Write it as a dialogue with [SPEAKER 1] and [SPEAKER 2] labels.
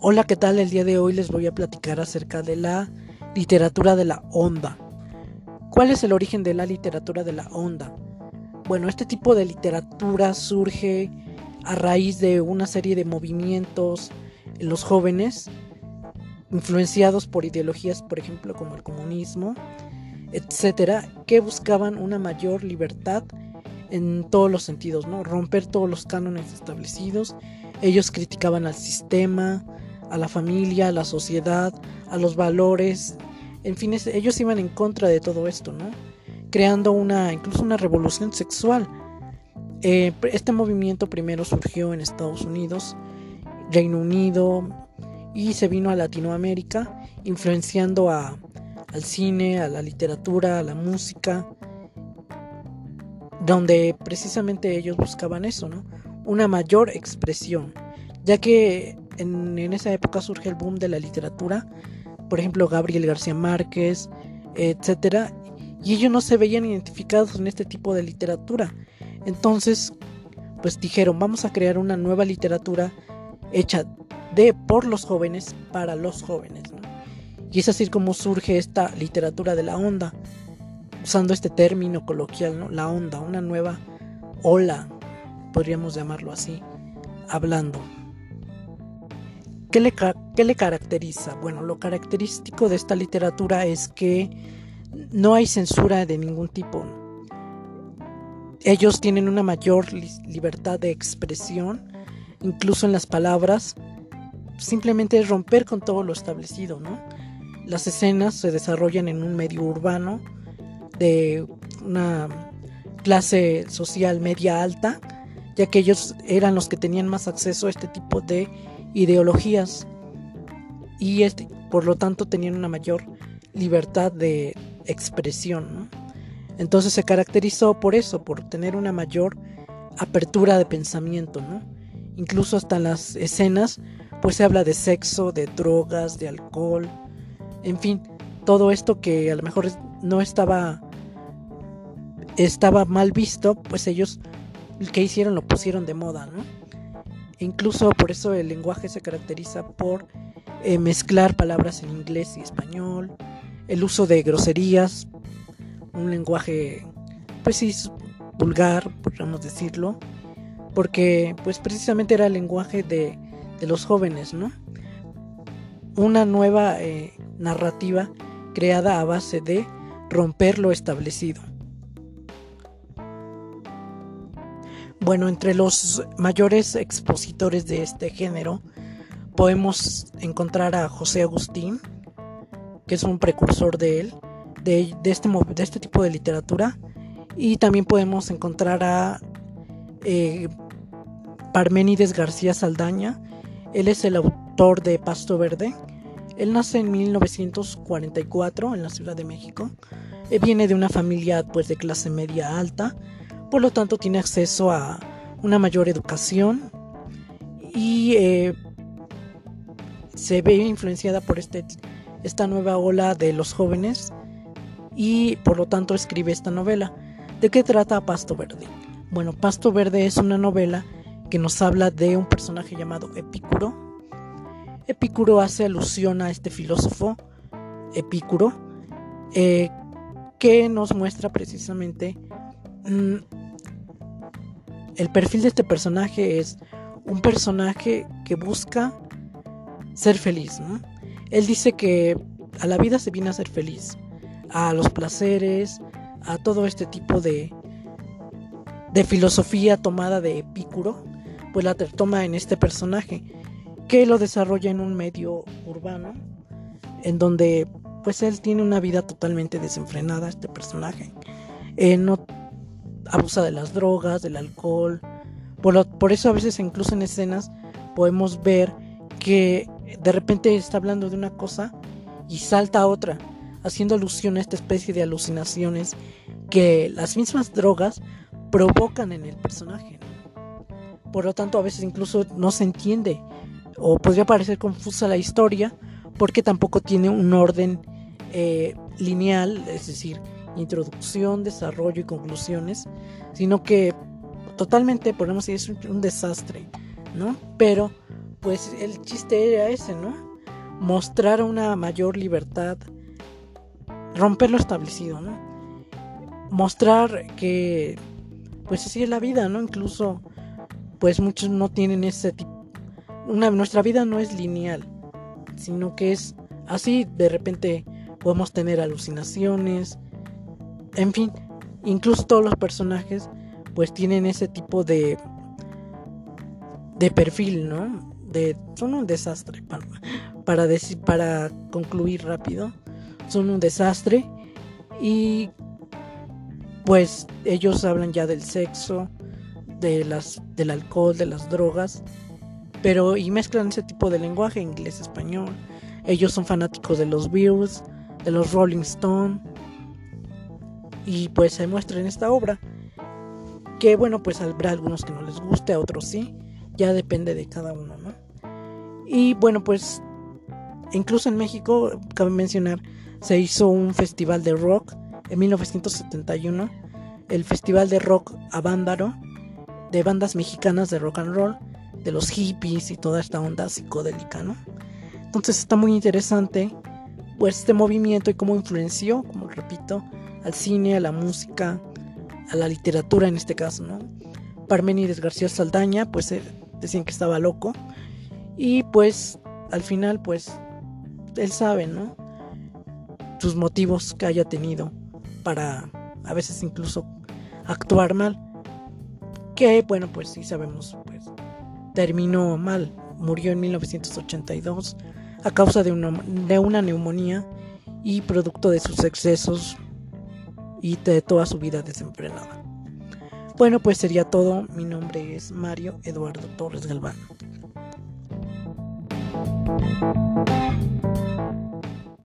[SPEAKER 1] Hola, ¿qué tal? El día de hoy les voy a platicar acerca de la literatura de la onda. ¿Cuál es el origen de la literatura de la onda? Bueno, este tipo de literatura surge a raíz de una serie de movimientos en los jóvenes, influenciados por ideologías, por ejemplo, como el comunismo, etcétera, que buscaban una mayor libertad en todos los sentidos, ¿no? Romper todos los cánones establecidos. Ellos criticaban al sistema, a la familia, a la sociedad, a los valores. En fin, ellos iban en contra de todo esto, ¿no? Creando una, incluso una revolución sexual. Eh, este movimiento primero surgió en Estados Unidos, Reino Unido y se vino a Latinoamérica, influenciando a, al cine, a la literatura, a la música, donde precisamente ellos buscaban eso, ¿no? Una mayor expresión, ya que en, esa época surge el boom de la literatura, por ejemplo Gabriel García Márquez, etcétera, y ellos no se veían identificados en este tipo de literatura. Entonces, pues dijeron, vamos a crear una nueva literatura hecha de por los jóvenes para los jóvenes. Y es así como surge esta literatura de la onda, usando este término coloquial. La onda, una nueva ola, podríamos llamarlo así, hablando. ¿Qué le, ¿Qué le caracteriza? Bueno, lo característico de esta literatura es que no hay censura de ningún tipo. Ellos tienen una mayor libertad de expresión, incluso en las palabras. Simplemente es romper con todo lo establecido, ¿no? Las escenas se desarrollan en un medio urbano de una clase social media alta, ya que ellos eran los que tenían más acceso a este tipo de ideologías y este, por lo tanto tenían una mayor libertad de expresión. Entonces se caracterizó por eso, por tener una mayor apertura de pensamiento. ¿no? Incluso hasta en las escenas pues se habla de sexo, de drogas, de alcohol, en fin, todo esto que a lo mejor no estaba estaba mal visto, pues ellos que hicieron lo pusieron de moda, ¿no? Incluso por eso el lenguaje se caracteriza por eh, mezclar palabras en inglés y español, el uso de groserías, un lenguaje, pues sí, vulgar, podríamos decirlo, porque pues precisamente era el lenguaje de, de los jóvenes, ¿no? Una nueva eh, narrativa creada a base de romper lo establecido. Bueno, entre los mayores expositores de este género podemos encontrar a José Agustín, que es un precursor de él, de, este, de este tipo de literatura, y también podemos encontrar a eh, Parménides García Saldaña, él es el autor de Pasto Verde, él nace en 1944 en la Ciudad de México, eh, viene de una familia pues de clase media alta, por lo tanto tiene acceso a una mayor educación y eh, se ve influenciada por este, esta nueva ola de los jóvenes y por lo tanto escribe esta novela. ¿De qué trata Pasto Verde? Bueno, Pasto Verde es una novela que nos habla de un personaje llamado Epicuro. Epicuro hace alusión a este filósofo Epicuro eh, que nos muestra precisamente el perfil de este personaje es un personaje que busca ser feliz. Él dice que a la vida se viene a ser feliz, a los placeres, a todo este tipo de, de filosofía tomada de Epicuro, pues la toma en este personaje, que lo desarrolla en un medio urbano, en donde pues él tiene una vida totalmente desenfrenada, este personaje. Eh, no abusa de las drogas, del alcohol. Por, eso a veces incluso en escenas podemos ver que de repente está hablando de una cosa y salta a otra, haciendo alusión a esta especie de alucinaciones que las mismas drogas provocan en el personaje. Por lo tanto, a veces incluso no se entiende o podría parecer confusa la historia porque tampoco tiene un orden eh, lineal, es decir, introducción, desarrollo y conclusiones, sino que totalmente, podemos decir, es un desastre, ¿no? Pero pues el chiste era ese, ¿no? Mostrar una mayor libertad, romper lo establecido, ¿no? Mostrar que, pues así es la vida, ¿no? Incluso, pues muchos no tienen ese tipo. Nuestra vida no es lineal, sino que es así, de repente podemos tener alucinaciones, en fin, incluso todos los personajes pues tienen ese tipo de de perfil, ¿no? De son un desastre para para decir para concluir rápido, son un desastre y pues ellos hablan ya del sexo, de las del alcohol, de las drogas, pero y mezclan ese tipo de lenguaje inglés español. Ellos son fanáticos de los Beatles, de los Rolling Stone y pues se muestra en esta obra que bueno pues habrá algunos que no les guste a otros sí ya depende de cada uno no y bueno pues incluso en México cabe mencionar se hizo un festival de rock en 1971 el festival de rock Avándaro de bandas mexicanas de rock and roll de los hippies y toda esta onda psicodélica no entonces está muy interesante pues este movimiento y cómo influenció como repito al cine, a la música, a la literatura en este caso, ¿no? Parménides García Saldaña, pues eh, decían que estaba loco. Y pues al final, pues él sabe, ¿no? Sus motivos que haya tenido para a veces incluso actuar mal. Que bueno, pues sí sabemos, pues terminó mal. Murió en 1982 a causa de una, de una neumonía y producto de sus excesos y de toda su vida desenfrenada. Bueno, pues sería todo. Mi nombre es Mario Eduardo Torres Galván.